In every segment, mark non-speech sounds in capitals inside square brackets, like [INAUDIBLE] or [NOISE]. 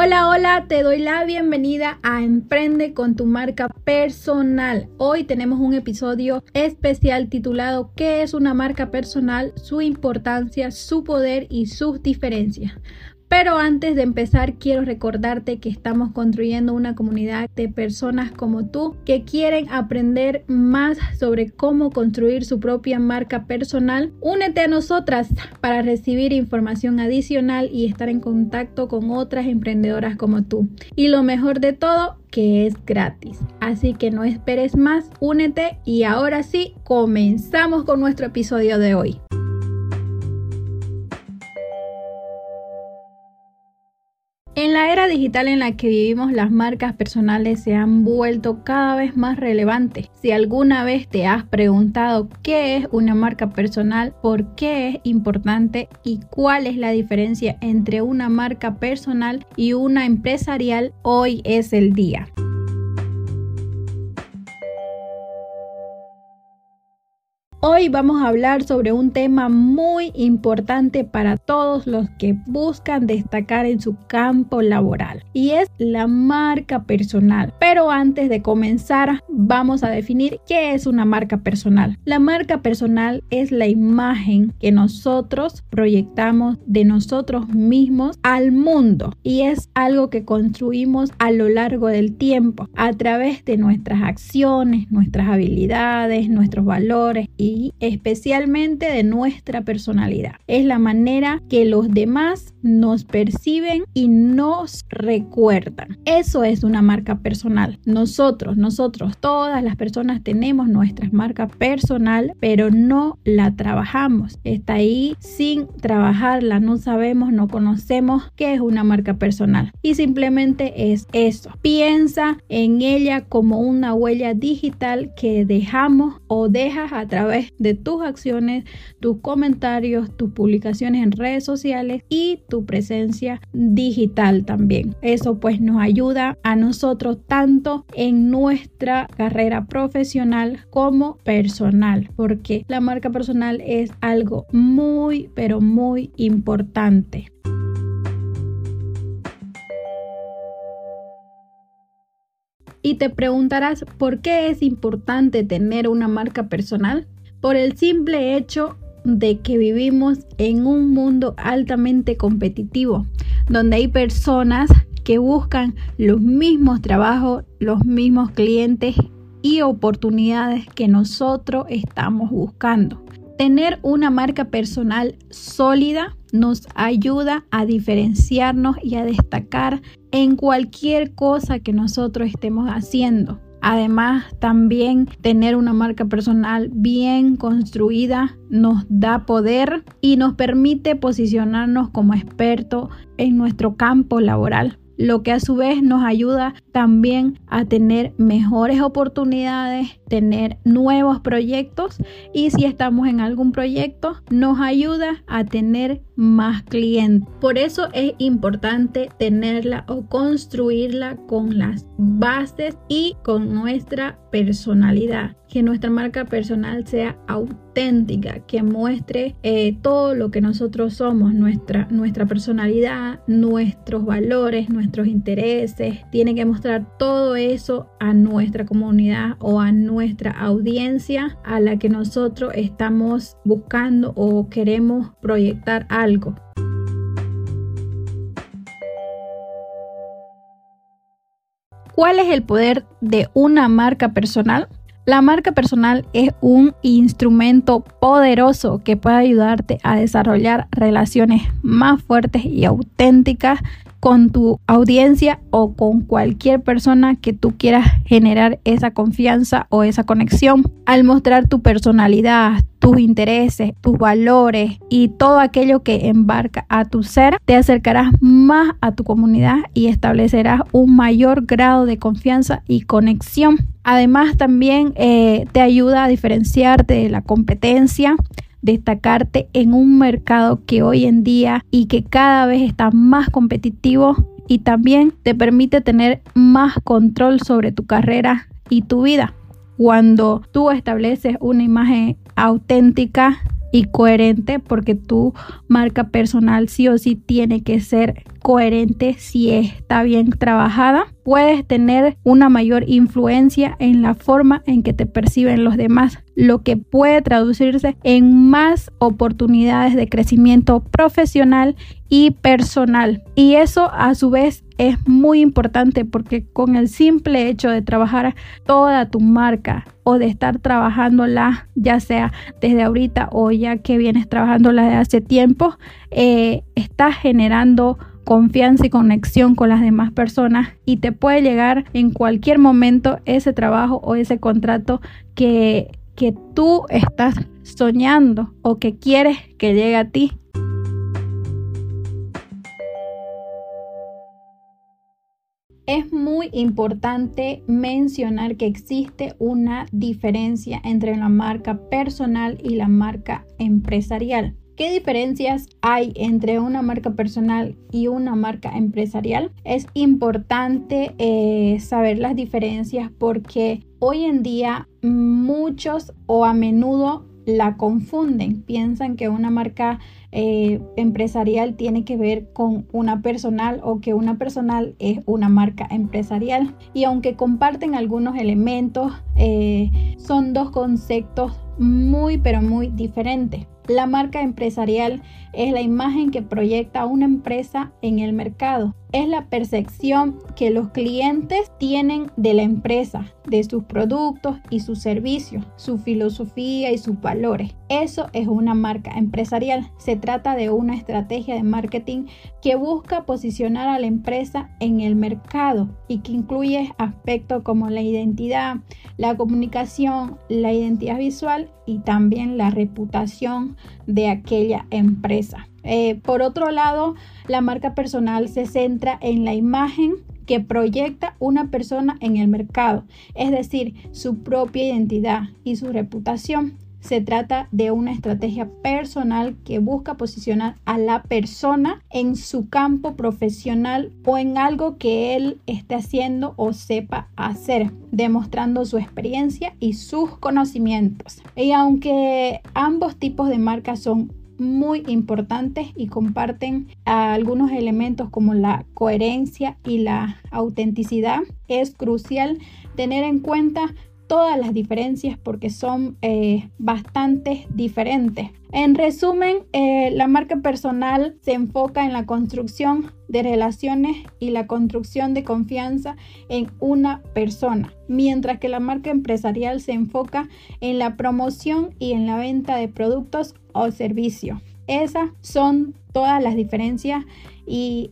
Hola, hola, te doy la bienvenida a Emprende con tu marca personal. Hoy tenemos un episodio especial titulado ¿Qué es una marca personal? Su importancia, su poder y sus diferencias. Pero antes de empezar, quiero recordarte que estamos construyendo una comunidad de personas como tú que quieren aprender más sobre cómo construir su propia marca personal. Únete a nosotras para recibir información adicional y estar en contacto con otras emprendedoras como tú. Y lo mejor de todo, que es gratis. Así que no esperes más, únete y ahora sí, comenzamos con nuestro episodio de hoy. En la era digital en la que vivimos, las marcas personales se han vuelto cada vez más relevantes. Si alguna vez te has preguntado qué es una marca personal, por qué es importante y cuál es la diferencia entre una marca personal y una empresarial, hoy es el día. Hoy vamos a hablar sobre un tema muy importante para todos los que buscan destacar en su campo laboral y es la marca personal. Pero antes de comenzar vamos a definir qué es una marca personal. La marca personal es la imagen que nosotros proyectamos de nosotros mismos al mundo y es algo que construimos a lo largo del tiempo a través de nuestras acciones, nuestras habilidades, nuestros valores y especialmente de nuestra personalidad. Es la manera que los demás nos perciben y nos recuerdan. Eso es una marca personal. Nosotros, nosotros, todas las personas tenemos nuestra marca personal, pero no la trabajamos. Está ahí sin trabajarla, no sabemos, no conocemos qué es una marca personal. Y simplemente es eso. Piensa en ella como una huella digital que dejamos o dejas a través de tus acciones, tus comentarios, tus publicaciones en redes sociales y tu presencia digital también. Eso pues nos ayuda a nosotros tanto en nuestra carrera profesional como personal, porque la marca personal es algo muy, pero muy importante. Y te preguntarás por qué es importante tener una marca personal por el simple hecho de que vivimos en un mundo altamente competitivo, donde hay personas que buscan los mismos trabajos, los mismos clientes y oportunidades que nosotros estamos buscando. Tener una marca personal sólida nos ayuda a diferenciarnos y a destacar en cualquier cosa que nosotros estemos haciendo. Además, también tener una marca personal bien construida nos da poder y nos permite posicionarnos como expertos en nuestro campo laboral lo que a su vez nos ayuda también a tener mejores oportunidades, tener nuevos proyectos y si estamos en algún proyecto nos ayuda a tener más clientes. Por eso es importante tenerla o construirla con las bases y con nuestra personalidad que nuestra marca personal sea auténtica, que muestre eh, todo lo que nosotros somos, nuestra, nuestra personalidad, nuestros valores, nuestros intereses. Tiene que mostrar todo eso a nuestra comunidad o a nuestra audiencia a la que nosotros estamos buscando o queremos proyectar algo. ¿Cuál es el poder de una marca personal? La marca personal es un instrumento poderoso que puede ayudarte a desarrollar relaciones más fuertes y auténticas con tu audiencia o con cualquier persona que tú quieras generar esa confianza o esa conexión. Al mostrar tu personalidad, tus intereses, tus valores y todo aquello que embarca a tu ser, te acercarás más a tu comunidad y establecerás un mayor grado de confianza y conexión. Además también eh, te ayuda a diferenciarte de la competencia destacarte en un mercado que hoy en día y que cada vez está más competitivo y también te permite tener más control sobre tu carrera y tu vida. Cuando tú estableces una imagen auténtica y coherente porque tu marca personal sí o sí tiene que ser coherente si está bien trabajada, puedes tener una mayor influencia en la forma en que te perciben los demás, lo que puede traducirse en más oportunidades de crecimiento profesional y personal. Y eso a su vez es muy importante porque con el simple hecho de trabajar toda tu marca o de estar trabajándola, ya sea desde ahorita o ya que vienes trabajándola desde hace tiempo, eh, estás generando confianza y conexión con las demás personas y te puede llegar en cualquier momento ese trabajo o ese contrato que, que tú estás soñando o que quieres que llegue a ti. Es muy importante mencionar que existe una diferencia entre la marca personal y la marca empresarial. ¿Qué diferencias hay entre una marca personal y una marca empresarial? Es importante eh, saber las diferencias porque hoy en día muchos o a menudo la confunden, piensan que una marca eh, empresarial tiene que ver con una personal o que una personal es una marca empresarial. Y aunque comparten algunos elementos, eh, son dos conceptos muy pero muy diferentes. La marca empresarial es la imagen que proyecta una empresa en el mercado. Es la percepción que los clientes tienen de la empresa, de sus productos y sus servicios, su filosofía y sus valores. Eso es una marca empresarial. Se trata de una estrategia de marketing que busca posicionar a la empresa en el mercado y que incluye aspectos como la identidad, la comunicación, la identidad visual y también la reputación de aquella empresa. Eh, por otro lado, la marca personal se centra en la imagen que proyecta una persona en el mercado, es decir, su propia identidad y su reputación. Se trata de una estrategia personal que busca posicionar a la persona en su campo profesional o en algo que él esté haciendo o sepa hacer, demostrando su experiencia y sus conocimientos. Y aunque ambos tipos de marcas son muy importantes y comparten algunos elementos como la coherencia y la autenticidad, es crucial tener en cuenta todas las diferencias porque son eh, bastante diferentes. En resumen, eh, la marca personal se enfoca en la construcción de relaciones y la construcción de confianza en una persona, mientras que la marca empresarial se enfoca en la promoción y en la venta de productos o servicios. Esas son todas las diferencias y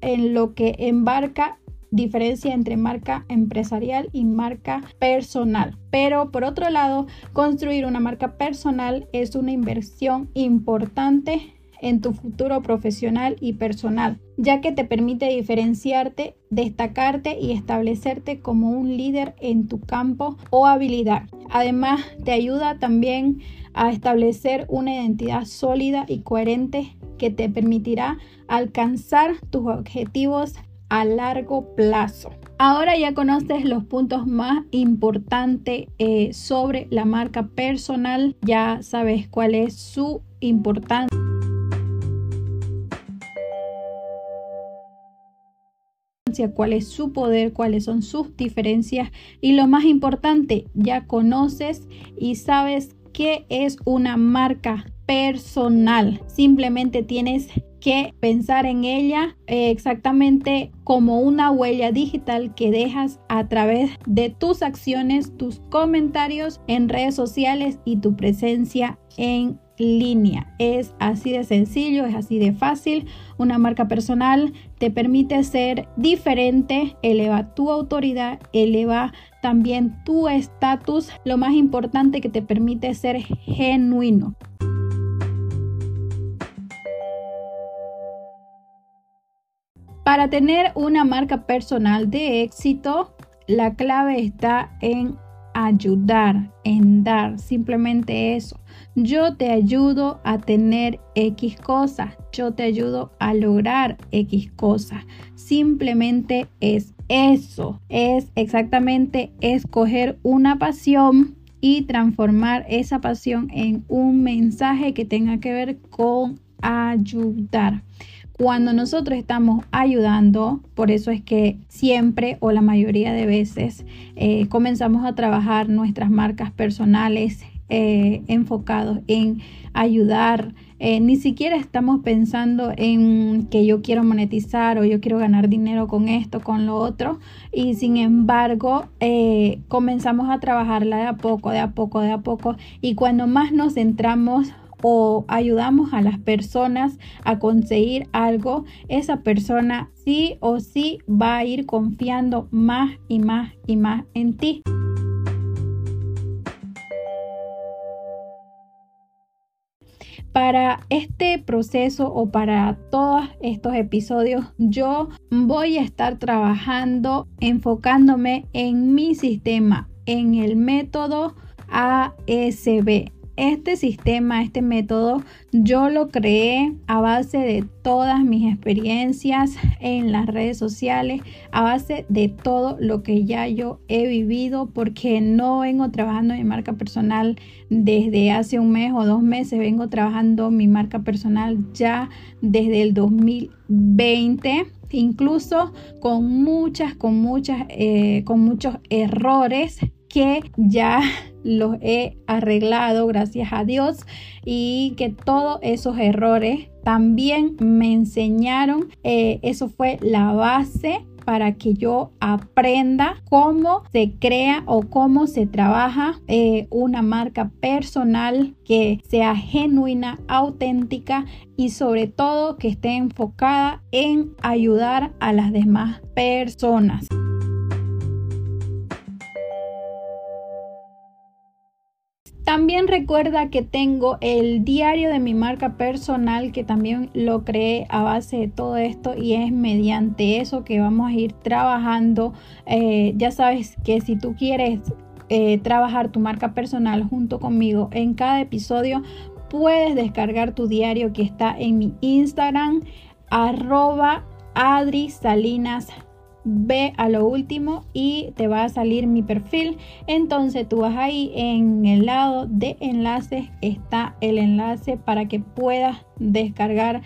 en lo que embarca diferencia entre marca empresarial y marca personal. Pero por otro lado, construir una marca personal es una inversión importante en tu futuro profesional y personal, ya que te permite diferenciarte, destacarte y establecerte como un líder en tu campo o habilidad. Además, te ayuda también a establecer una identidad sólida y coherente que te permitirá alcanzar tus objetivos a largo plazo. Ahora ya conoces los puntos más importantes eh, sobre la marca personal, ya sabes cuál es su importancia. cuál es su poder, cuáles son sus diferencias y lo más importante, ya conoces y sabes qué es una marca personal. Simplemente tienes que pensar en ella eh, exactamente como una huella digital que dejas a través de tus acciones, tus comentarios en redes sociales y tu presencia en línea. Es así de sencillo, es así de fácil. Una marca personal te permite ser diferente, eleva tu autoridad, eleva también tu estatus. Lo más importante que te permite ser genuino. Para tener una marca personal de éxito, la clave está en ayudar, en dar, simplemente eso. Yo te ayudo a tener X cosas, yo te ayudo a lograr X cosas. Simplemente es eso, es exactamente escoger una pasión y transformar esa pasión en un mensaje que tenga que ver con ayudar. Cuando nosotros estamos ayudando, por eso es que siempre o la mayoría de veces eh, comenzamos a trabajar nuestras marcas personales eh, enfocados en ayudar. Eh, ni siquiera estamos pensando en que yo quiero monetizar o yo quiero ganar dinero con esto, con lo otro. Y sin embargo, comenzamos a trabajarla de a poco, de a poco, de a poco. Y cuando más nos centramos o ayudamos a las personas a conseguir algo, esa persona sí o sí va a ir confiando más y más y más en ti. Para este proceso o para todos estos episodios yo voy a estar trabajando enfocándome en mi sistema, en el método ASB. Este sistema, este método, yo lo creé a base de todas mis experiencias en las redes sociales, a base de todo lo que ya yo he vivido, porque no vengo trabajando mi marca personal desde hace un mes o dos meses, vengo trabajando mi marca personal ya desde el 2020 incluso con muchas, con muchas, eh, con muchos errores que ya los he arreglado, gracias a Dios, y que todos esos errores también me enseñaron, eh, eso fue la base para que yo aprenda cómo se crea o cómo se trabaja eh, una marca personal que sea genuina, auténtica y sobre todo que esté enfocada en ayudar a las demás personas. También recuerda que tengo el diario de mi marca personal que también lo creé a base de todo esto y es mediante eso que vamos a ir trabajando. Eh, ya sabes que si tú quieres eh, trabajar tu marca personal junto conmigo en cada episodio, puedes descargar tu diario que está en mi Instagram arroba Adri Salinas ve a lo último y te va a salir mi perfil. Entonces tú vas ahí en el lado de enlaces está el enlace para que puedas descargar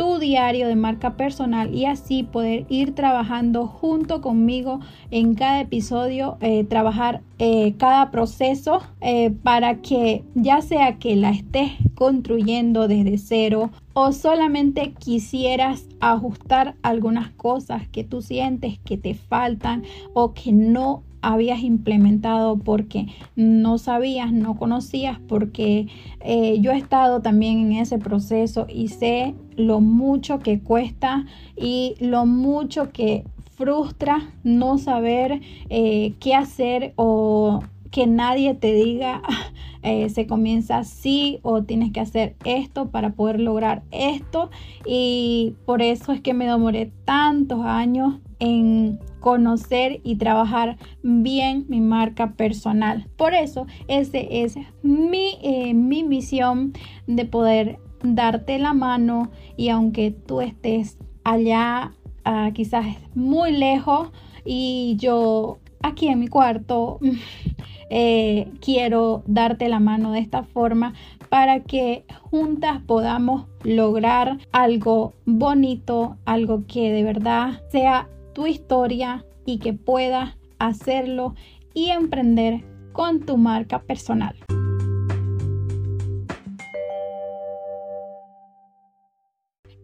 tu diario de marca personal y así poder ir trabajando junto conmigo en cada episodio, eh, trabajar eh, cada proceso eh, para que ya sea que la estés construyendo desde cero o solamente quisieras ajustar algunas cosas que tú sientes que te faltan o que no habías implementado porque no sabías, no conocías, porque eh, yo he estado también en ese proceso y sé lo mucho que cuesta y lo mucho que frustra no saber eh, qué hacer o que nadie te diga [LAUGHS] eh, se comienza así o tienes que hacer esto para poder lograr esto y por eso es que me demoré tantos años en conocer y trabajar bien mi marca personal. Por eso ese es mi, eh, mi misión de poder darte la mano y aunque tú estés allá ah, quizás muy lejos y yo aquí en mi cuarto [LAUGHS] eh, quiero darte la mano de esta forma para que juntas podamos lograr algo bonito, algo que de verdad sea tu historia y que puedas hacerlo y emprender con tu marca personal.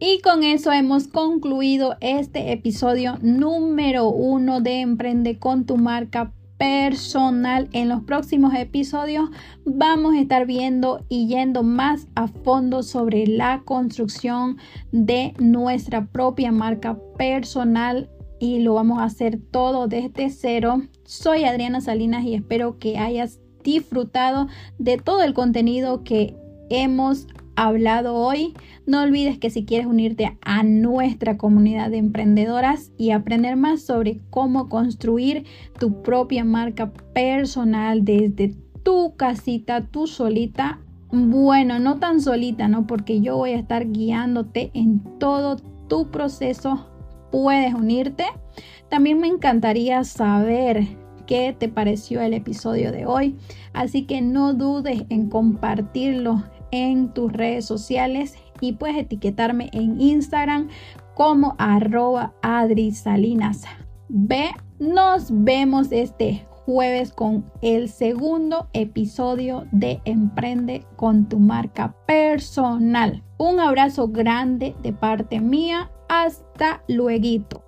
Y con eso hemos concluido este episodio número uno de Emprende con tu marca personal. En los próximos episodios vamos a estar viendo y yendo más a fondo sobre la construcción de nuestra propia marca personal y lo vamos a hacer todo desde cero. Soy Adriana Salinas y espero que hayas disfrutado de todo el contenido que hemos hablado hoy. No olvides que si quieres unirte a nuestra comunidad de emprendedoras y aprender más sobre cómo construir tu propia marca personal desde tu casita, tú solita, bueno, no tan solita, ¿no? Porque yo voy a estar guiándote en todo tu proceso puedes unirte. También me encantaría saber qué te pareció el episodio de hoy. Así que no dudes en compartirlo en tus redes sociales y puedes etiquetarme en Instagram como arroba adrisalinas. Ve, nos vemos este jueves con el segundo episodio de Emprende con tu marca personal. Un abrazo grande de parte mía. Hasta luego.